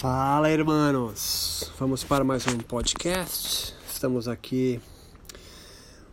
Fala, irmãos! Vamos para mais um podcast. Estamos aqui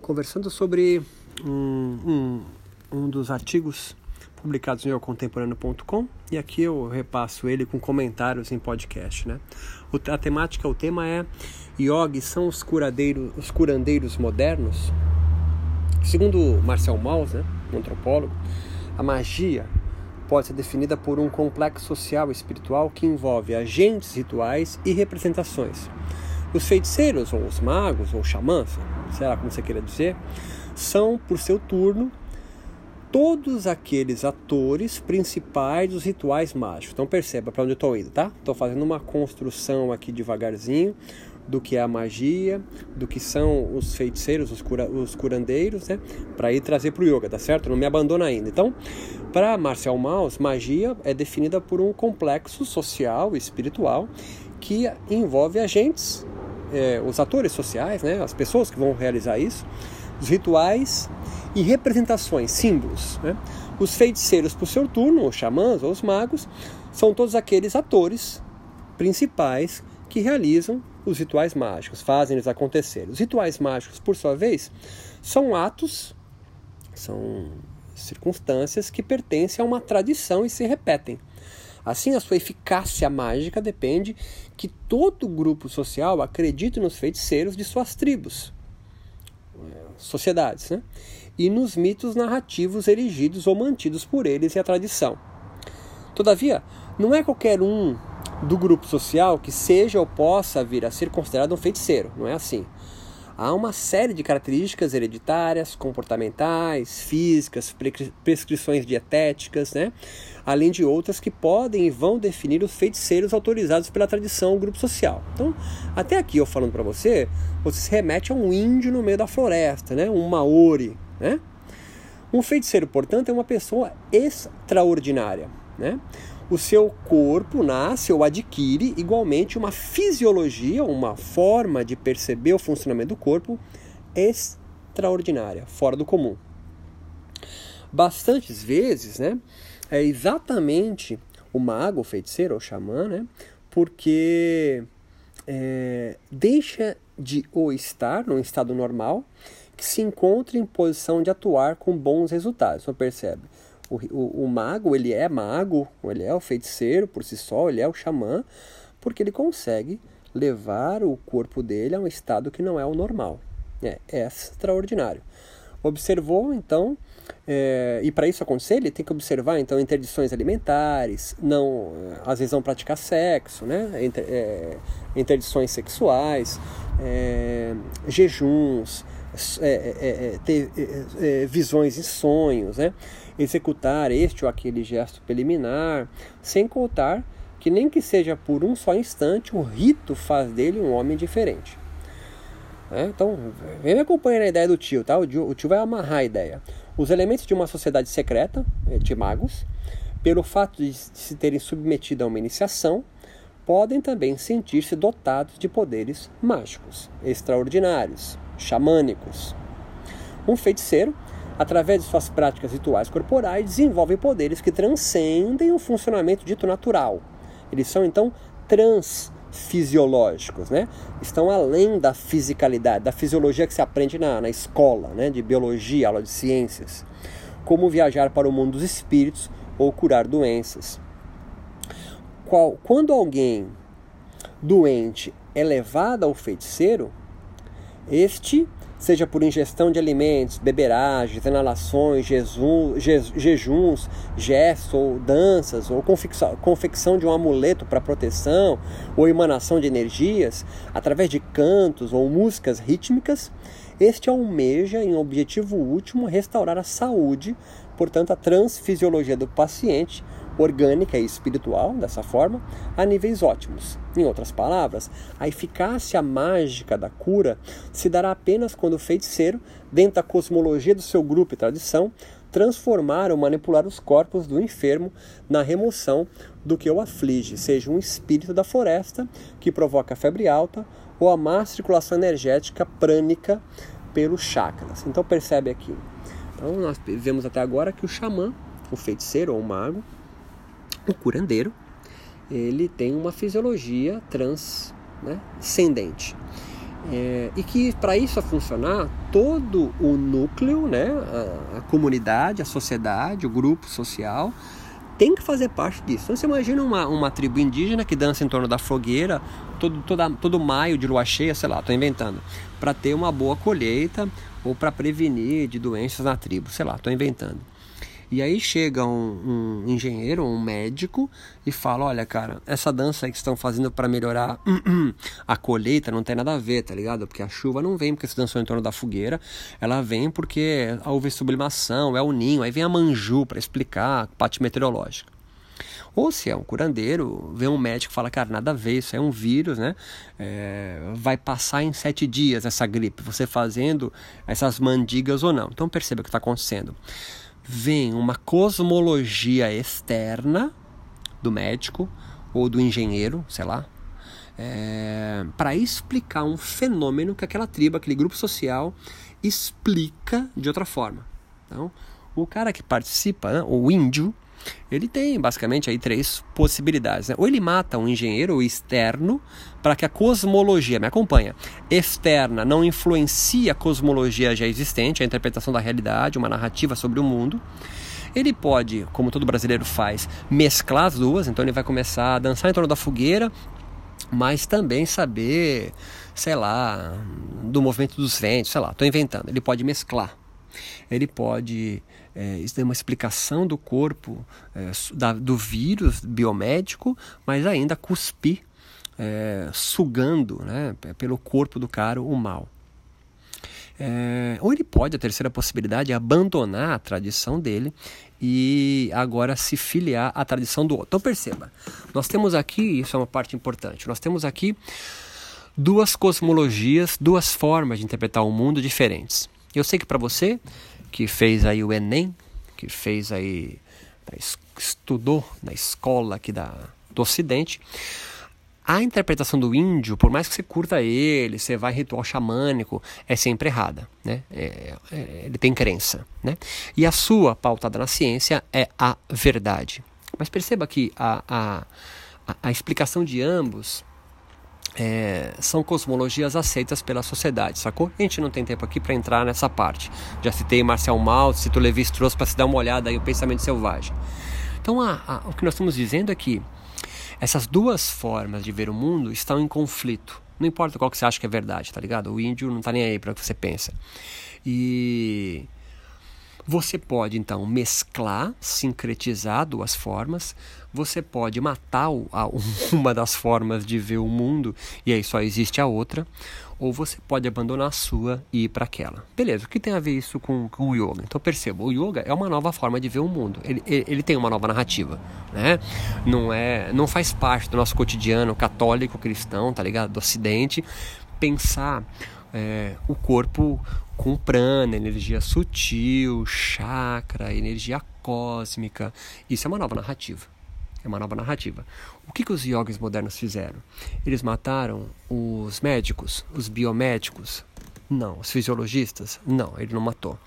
conversando sobre um, um, um dos artigos publicados no contemporâneo.com e aqui eu repasso ele com comentários em podcast, né? O, a temática, o tema é Yogi são os, curadeiros, os curandeiros modernos? Segundo Marcel Mauss, né, um antropólogo, a magia pode ser definida por um complexo social e espiritual que envolve agentes rituais e representações. Os feiticeiros, ou os magos, ou xamãs, será como você queira dizer, são, por seu turno, todos aqueles atores principais dos rituais mágicos. Então perceba para onde eu estou indo, tá? Estou fazendo uma construção aqui devagarzinho do que é a magia, do que são os feiticeiros, os, cura, os curandeiros, né? Para ir trazer para o yoga, tá certo? Não me abandona ainda. Então, para Marcel Mauss, magia é definida por um complexo social e espiritual que envolve agentes, é, os atores sociais, né? As pessoas que vão realizar isso, os rituais e representações, símbolos. Né? Os feiticeiros, por seu turno, os xamãs ou os magos, são todos aqueles atores principais que realizam os rituais mágicos, fazem eles acontecer. Os rituais mágicos, por sua vez, são atos, são circunstâncias que pertencem a uma tradição e se repetem. Assim, a sua eficácia mágica depende que todo grupo social acredite nos feiticeiros de suas tribos, eh, sociedades, né? e nos mitos narrativos erigidos ou mantidos por eles e a tradição. Todavia, não é qualquer um do grupo social que seja ou possa vir a ser considerado um feiticeiro, não é assim. Há uma série de características hereditárias, comportamentais, físicas, prescrições dietéticas, né? além de outras que podem e vão definir os feiticeiros autorizados pela tradição ou grupo social. Então, até aqui eu falando para você, você se remete a um índio no meio da floresta, né? um maori. Né? Um feiticeiro, portanto, é uma pessoa extraordinária. Né? O seu corpo nasce ou adquire igualmente uma fisiologia, uma forma de perceber o funcionamento do corpo extraordinária, fora do comum. Bastantes vezes, né, é exatamente o mago, o feiticeiro ou xamã, né, porque é, deixa de ou estar num estado normal que se encontra em posição de atuar com bons resultados. Você percebe? O, o, mago, ele é mago, ele é o feiticeiro por si só, ele é o xamã, porque ele consegue levar o corpo dele a um estado que não é o normal. É, é extraordinário. Observou, então, é, e para isso acontecer, ele tem que observar, então, interdições alimentares, não, às vezes não praticar sexo, né? Inter, é, interdições sexuais, é, jejuns, é, é, é, ter visões e sonhos, né? Executar este ou aquele gesto preliminar, sem contar que nem que seja por um só instante, o rito faz dele um homem diferente. É, então, vem me acompanhar na ideia do tio, tá? O tio, o tio vai amarrar a ideia. Os elementos de uma sociedade secreta, de magos, pelo fato de se terem submetido a uma iniciação, podem também sentir-se dotados de poderes mágicos, extraordinários, xamânicos. Um feiticeiro através de suas práticas rituais corporais, desenvolvem poderes que transcendem o funcionamento dito natural. Eles são então transfisiológicos, né? Estão além da fisicalidade, da fisiologia que se aprende na, na escola, né? De biologia, aula de ciências. Como viajar para o mundo dos espíritos ou curar doenças. Qual, quando alguém doente é levado ao feiticeiro, este seja por ingestão de alimentos, beberagens, inalações, jejuns, gestos ou danças, ou confecção de um amuleto para proteção, ou emanação de energias, através de cantos ou músicas rítmicas, este almeja, em objetivo último, restaurar a saúde, portanto, a transfisiologia do paciente, orgânica e espiritual, dessa forma, a níveis ótimos. Em outras palavras, a eficácia mágica da cura se dará apenas quando o feiticeiro, dentro da cosmologia do seu grupo e tradição, transformar ou manipular os corpos do enfermo na remoção do que o aflige, seja um espírito da floresta que provoca febre alta ou a má circulação energética prânica pelos chakras. Então percebe aqui. Então nós vemos até agora que o xamã, o feiticeiro ou o mago, o curandeiro, ele tem uma fisiologia transcendente. Né, é, e que para isso funcionar, todo o núcleo, né, a, a, comunidade, a sociedade, o grupo social, tem que fazer parte disso. Então você imagina uma, uma tribo indígena que dança em torno da fogueira todo, toda, todo maio de lua cheia, sei lá, estou inventando, para ter uma boa colheita ou para prevenir de doenças na tribo, sei lá, estou inventando. E aí chega um, um, engenheiro, um médico e fala: Olha, cara, essa dança aí que estão fazendo para melhorar a colheita não tem nada a ver, tá ligado? Porque a chuva não vem porque se dançou em torno da fogueira, ela vem porque houve sublimação, é o ninho. Aí vem a manju para explicar a parte meteorológica. Ou se é um curandeiro, vê um médico e fala, cara, nada a ver, isso é um vírus, né? É, vai passar em sete dias essa gripe, você fazendo essas mandigas ou não. Então perceba o que está acontecendo vem uma cosmologia externa do médico ou do engenheiro, sei lá, é, para explicar um fenômeno que aquela tribo, aquele grupo social explica de outra forma. Então, o cara que participa, né, o índio, ele tem basicamente aí três possibilidades. Né? Ou ele mata um engenheiro externo para que a cosmologia, me acompanha, externa não influencie a cosmologia já existente, a interpretação da realidade, uma narrativa sobre o mundo. Ele pode, como todo brasileiro faz, mesclar as duas, então ele vai começar a dançar em torno da fogueira, mas também saber, sei lá, do movimento dos ventos, sei lá, estou inventando. Ele pode mesclar ele pode é, isso é uma explicação do corpo é, da, do vírus biomédico, mas ainda cuspir, é, sugando né, pelo corpo do cara o mal. É, ou ele pode, a terceira possibilidade é abandonar a tradição dele e agora se filiar à tradição do outro. Então perceba, nós temos aqui, isso é uma parte importante, nós temos aqui duas cosmologias, duas formas de interpretar o mundo diferentes. Eu sei que para você que fez aí o Enem, que fez aí estudou na escola aqui da, do Ocidente, a interpretação do índio, por mais que você curta ele, você vai ritual xamânico, é sempre errada, né? É, é, ele tem crença, né? E a sua pautada na ciência é a verdade. Mas perceba que a, a, a, a explicação de ambos é, são cosmologias aceitas pela sociedade, sacou? A gente não tem tempo aqui para entrar nessa parte. Já citei Marcel Mauss, cito Levi Strauss para se dar uma olhada aí o pensamento selvagem. Então, a, a, o que nós estamos dizendo é que essas duas formas de ver o mundo estão em conflito. Não importa qual que você acha que é verdade, tá ligado? O índio não tá nem aí para o que você pensa. E você pode então mesclar, sincretizar duas formas. Você pode matar uma das formas de ver o mundo e aí só existe a outra. Ou você pode abandonar a sua e ir para aquela. Beleza, o que tem a ver isso com, com, o yoga? Então perceba, o yoga é uma nova forma de ver o mundo. Ele, ele, ele tem uma nova narrativa, né? Não é, não faz parte do nosso cotidiano católico cristão, tá ligado? Do Ocidente pensar é, o corpo com prana, energia sutil, chakra, energia cósmica. Isso é uma nova narrativa. É uma nova narrativa. O que, que os yogis modernos fizeram? Eles mataram os médicos, os biomédicos? Não. Os fisiologistas? Não, ele não matou.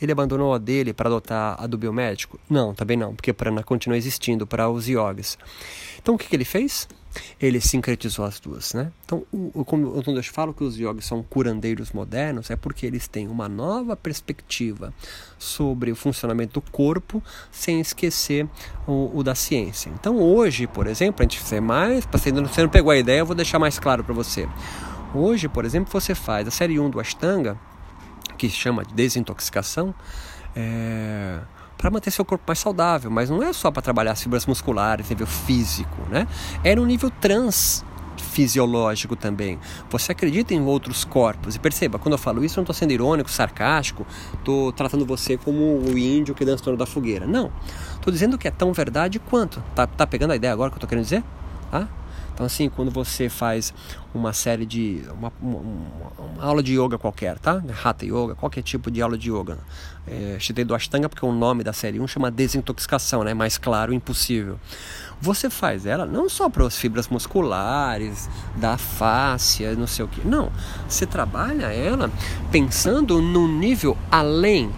Ele abandonou a dele para adotar a do biomédico? Não, também não, porque prana continua existindo para os yogis. Então o que, que ele fez? Ele sincretizou as duas, né? Então, o, quando eu falo que os yogis são curandeiros modernos, é porque eles têm uma nova perspectiva sobre o funcionamento do corpo, sem esquecer o, o da ciência. Então, hoje, por exemplo, a gente faz mais, para você não pegou a ideia, eu vou deixar mais claro para você. Hoje, por exemplo, você faz a série 1 do Ashtanga, que chama de desintoxicação, é para manter seu corpo mais saudável, mas não é só para trabalhar as fibras musculares, nível físico, né? É no nível trans fisiológico também. Você acredita em outros corpos. E perceba, quando eu falo isso, eu não estou sendo irônico, sarcástico, estou tratando você como o índio que dança torno da fogueira. Não. Estou dizendo que é tão verdade quanto. Tá, tá pegando a ideia agora que eu estou querendo dizer? Tá? Então, assim, quando você faz uma série de. Uma, uma, uma, aula de yoga qualquer, tá? Hatha Yoga, qualquer tipo de aula de yoga. É, citei do Ashtanga porque o nome da série 1 chama desintoxicação, né? Mais claro, impossível. Você faz ela não só para as fibras musculares, da face, não sei o que. Não. Você trabalha ela pensando num nível além,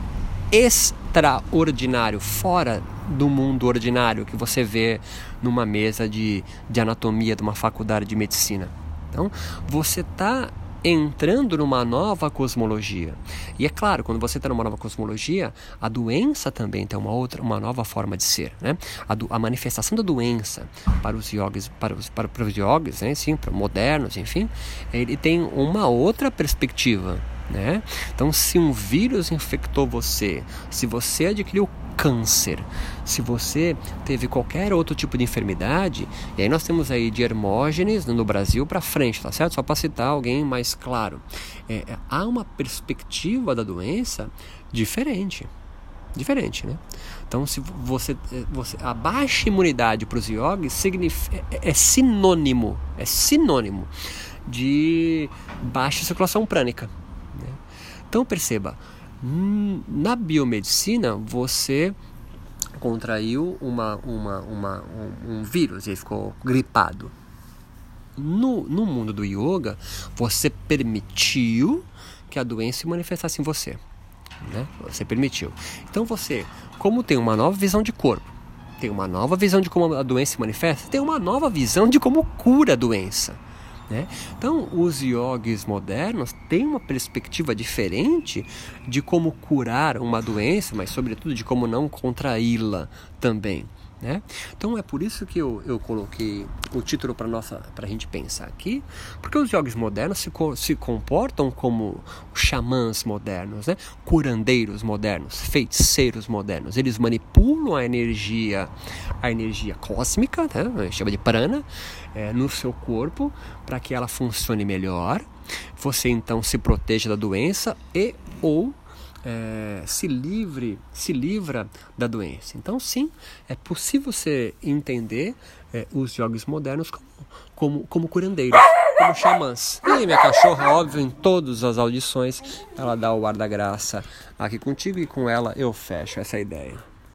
extraordinário, fora do mundo ordinário que você vê numa mesa de, de anatomia de uma faculdade de medicina. Então, você está entrando numa nova cosmologia. E é claro, quando você está numa nova cosmologia, a doença também tem uma outra, uma nova forma de ser, né? A, do, a manifestação da doença para os yogis, para os, para, para os yogis, né? Sim, para modernos, enfim, ele tem uma outra perspectiva. Né? Então, se um vírus infectou você, se você adquiriu câncer, se você teve qualquer outro tipo de enfermidade, e aí nós temos aí de Hermógenes no Brasil para frente, tá certo? Só para citar alguém mais claro. É, é, há uma perspectiva da doença diferente. Diferente, né? Então, se você, é, você a baixa imunidade para os yogis significa, é, é sinônimo, é sinônimo de baixa circulação prânica. Né? Então, perceba, na biomedicina, você contraiu uma, uma, uma, um, um vírus e ficou gripado. No, no mundo do yoga, você permitiu que a doença se manifestasse em você. Né? Você permitiu. Então você, como tem uma nova visão de corpo, tem uma nova visão de como a doença se manifesta, tem uma nova visão de como cura a doença. Né? Então, os yogis modernos têm uma perspectiva diferente de como curar uma doença, mas, sobretudo, de como não contraí-la também. Né? Então é por isso que eu, eu coloquei o título para a gente pensar aqui, porque os yogis modernos se, se comportam como xamãs modernos, né? curandeiros modernos, feiticeiros modernos. Eles manipulam a energia, a energia cósmica, né? chama de prana, é, no seu corpo para que ela funcione melhor. Você então se proteja da doença e ou é, se livre, se livra da doença. Então, sim, é possível você entender é, os jogos modernos como, como, como curandeiros, como xamãs. E minha cachorra, óbvio, em todas as audições, ela dá o ar da graça aqui contigo e com ela eu fecho essa ideia.